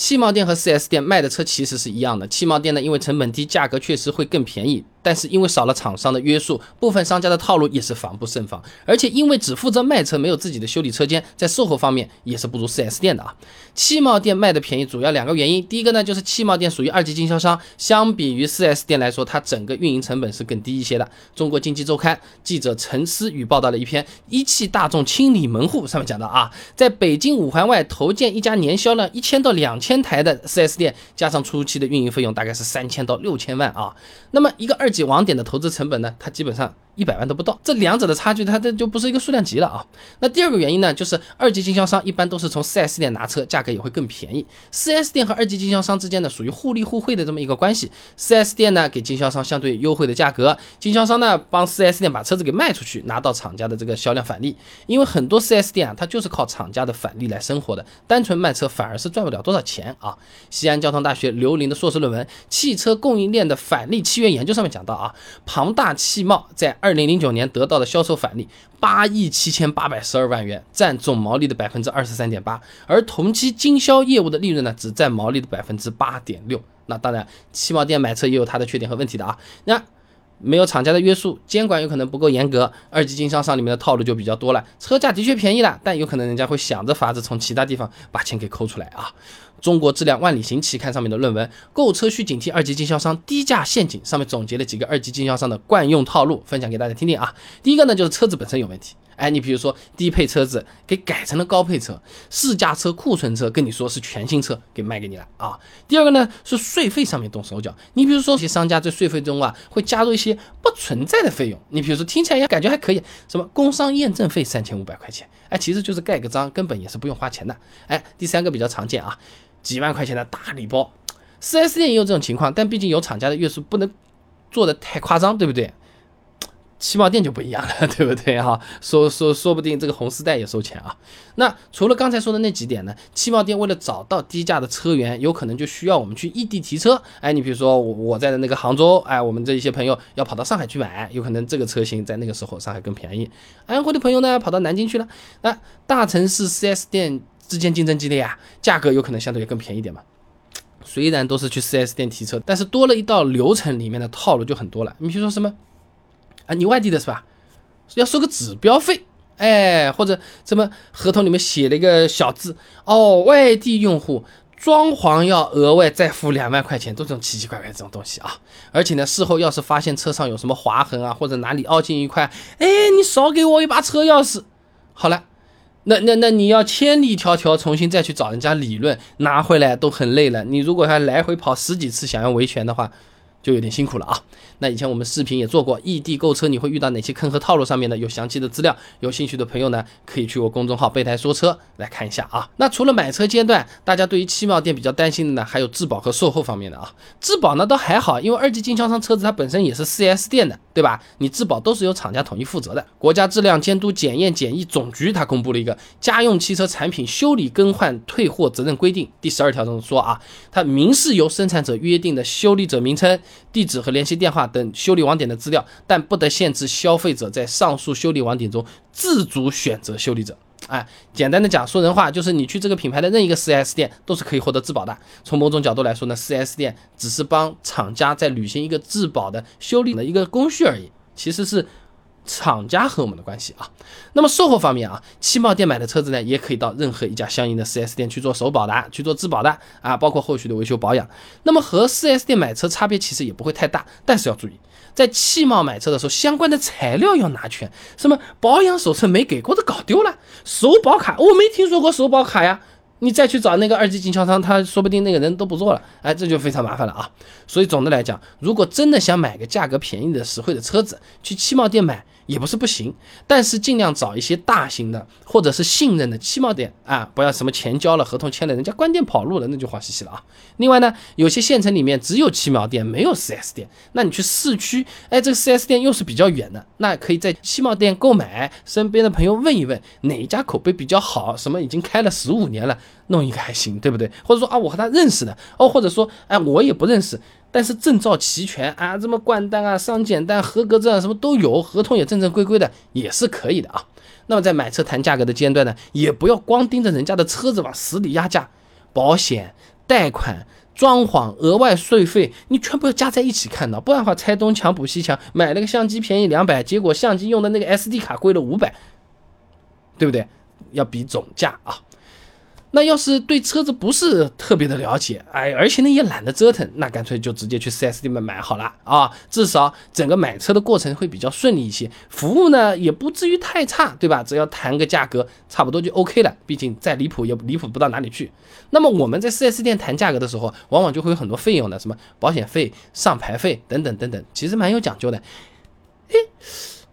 汽贸店和 4S 店卖的车其实是一样的，汽贸店呢，因为成本低，价格确实会更便宜。但是因为少了厂商的约束，部分商家的套路也是防不胜防。而且因为只负责卖车，没有自己的修理车间，在售后方面也是不如 4S 店的啊。汽贸店卖的便宜，主要两个原因。第一个呢，就是汽贸店属于二级经销商，相比于 4S 店来说，它整个运营成本是更低一些的。中国经济周刊记者陈思宇报道了一篇一汽大众清理门户，上面讲到啊，在北京五环外投建一家年销量一千到两千台的 4S 店，加上初期的运营费用大概是三千到六千万啊。那么一个二级网点的投资成本呢，它基本上。一百万都不到，这两者的差距，它这就不是一个数量级了啊。那第二个原因呢，就是二级经销商一般都是从 4S 店拿车，价格也会更便宜。4S 店和二级经销商之间呢，属于互利互惠的这么一个关系。4S 店呢给经销商相对优惠的价格，经销商呢帮 4S 店把车子给卖出去，拿到厂家的这个销量返利。因为很多 4S 店啊，它就是靠厂家的返利来生活的，单纯卖车反而是赚不了多少钱啊。西安交通大学刘林的硕士论文《汽车供应链的返利契约研究》上面讲到啊，庞大汽贸在二。二零零九年得到的销售返利八亿七千八百十二万元，占总毛利的百分之二十三点八，而同期经销业务的利润呢，只占毛利的百分之八点六。那当然，汽贸店买车也有它的缺点和问题的啊。那没有厂家的约束，监管有可能不够严格，二级经销商里面的套路就比较多了。车价的确便宜了，但有可能人家会想着法子从其他地方把钱给抠出来啊。中国质量万里行期刊上面的论文《购车需警惕二级经销商低价陷阱》上面总结了几个二级经销商的惯用套路，分享给大家听听啊。第一个呢，就是车子本身有问题。哎，你比如说低配车子给改成了高配车，试驾车、库存车跟你说是全新车，给卖给你了啊。第二个呢是税费上面动手脚，你比如说有些商家在税费中啊会加入一些不存在的费用，你比如说听起来也感觉还可以，什么工商验证费三千五百块钱，哎，其实就是盖个章，根本也是不用花钱的。哎，第三个比较常见啊，几万块钱的大礼包，4S 店也有这种情况，但毕竟有厂家的约束，不能做的太夸张，对不对？汽贸店就不一样了，对不对哈？说说说不定这个红丝带也收钱啊。那除了刚才说的那几点呢？汽贸店为了找到低价的车源，有可能就需要我们去异地提车。哎，你比如说我在的那个杭州，哎，我们这一些朋友要跑到上海去买，有可能这个车型在那个时候上海更便宜。安徽的朋友呢，跑到南京去了。那大城市 4S 店之间竞争激烈啊，价格有可能相对更便宜点嘛。虽然都是去 4S 店提车，但是多了一道流程，里面的套路就很多了。你比如说什么？啊，你外地的是吧？要收个指标费，哎，或者什么合同里面写了一个小字哦，外地用户装潢要额外再付两万块钱，都这种奇奇怪怪这种东西啊！而且呢，事后要是发现车上有什么划痕啊，或者哪里凹进一块，哎，你少给我一把车钥匙。好了，那那那你要千里迢迢重新再去找人家理论，拿回来都很累了。你如果还来回跑十几次，想要维权的话。就有点辛苦了啊！那以前我们视频也做过异地购车，你会遇到哪些坑和套路？上面呢有详细的资料，有兴趣的朋友呢可以去我公众号备胎说车来看一下啊。那除了买车阶段，大家对于汽贸店比较担心的呢，还有质保和售后方面的啊。质保呢倒还好，因为二级经销商车子它本身也是 4S 店的，对吧？你质保都是由厂家统一负责的。国家质量监督检验检疫总局它公布了一个《家用汽车产品修理更换退货责任规定》第十二条中说啊，它明示由生产者约定的修理者名称。地址和联系电话等修理网点的资料，但不得限制消费者在上述修理网点中自主选择修理者。哎，简单的讲，说人话就是你去这个品牌的任一个 4S 店都是可以获得质保的。从某种角度来说呢，4S 店只是帮厂家在履行一个质保的修理的一个工序而已，其实是。厂家和我们的关系啊，那么售后方面啊，汽贸店买的车子呢，也可以到任何一家相应的 4S 店去做首保的，去做质保的啊，包括后续的维修保养。那么和 4S 店买车差别其实也不会太大，但是要注意，在汽贸买车的时候，相关的材料要拿全，什么保养手册没给过的搞丢了，首保卡我没听说过首保卡呀。你再去找那个二级经销商，他说不定那个人都不做了，哎，这就非常麻烦了啊。所以总的来讲，如果真的想买个价格便宜的实惠的车子，去汽贸店买也不是不行，但是尽量找一些大型的或者是信任的汽贸店啊，不要什么钱交了，合同签了，人家关店跑路了，那就慌兮兮了啊。另外呢，有些县城里面只有汽贸店，没有 4S 店，那你去市区，哎，这个 4S 店又是比较远的，那可以在汽贸店购买，身边的朋友问一问哪一家口碑比较好，什么已经开了十五年了。弄一个还行，对不对？或者说啊，我和他认识的哦，或者说哎，我也不认识，但是证照齐全啊，什么冠单啊、商检单、合格证啊，什么都有，合同也正正规规的，也是可以的啊。那么在买车谈价格的阶段呢，也不要光盯着人家的车子往死里压价，保险。贷款、装潢、额外税费，你全部要加在一起看的，不然的话拆东墙补西墙，买了个相机便宜两百，结果相机用的那个 SD 卡贵了五百，对不对？要比总价啊。那要是对车子不是特别的了解，哎，而且呢也懒得折腾，那干脆就直接去 4S 店买好了啊，至少整个买车的过程会比较顺利一些，服务呢也不至于太差，对吧？只要谈个价格，差不多就 OK 了。毕竟再离谱也离谱不到哪里去。那么我们在 4S 店谈价格的时候，往往就会有很多费用的，什么保险费、上牌费等等等等，其实蛮有讲究的。哎。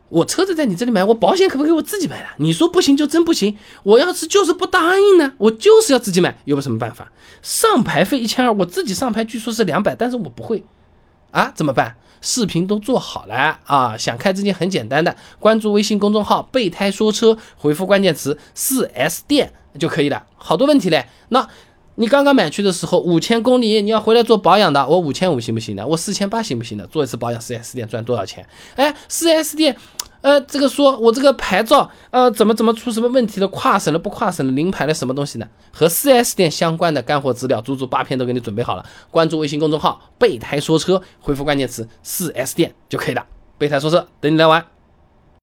我车子在你这里买，我保险可不可以我自己买了？你说不行就真不行。我要是就是不答应呢，我就是要自己买，有什么办法？上牌费一千二，我自己上牌据说是两百，但是我不会啊，怎么办？视频都做好了啊，想开这件很简单的，关注微信公众号“备胎说车”，回复关键词“四 S 店”就可以了。好多问题嘞，那。你刚刚买去的时候五千公里，你要回来做保养的，我五千五行不行的？我四千八行不行的？做一次保养，四 S 店赚多少钱？哎，四 S 店，呃，这个说我这个牌照，呃，怎么怎么出什么问题了？跨省了不跨省了？临牌了什么东西呢？和四 S 店相关的干货资料，足足八篇都给你准备好了。关注微信公众号“备胎说车”，回复关键词“四 S 店”就可以了。备胎说车，等你来玩。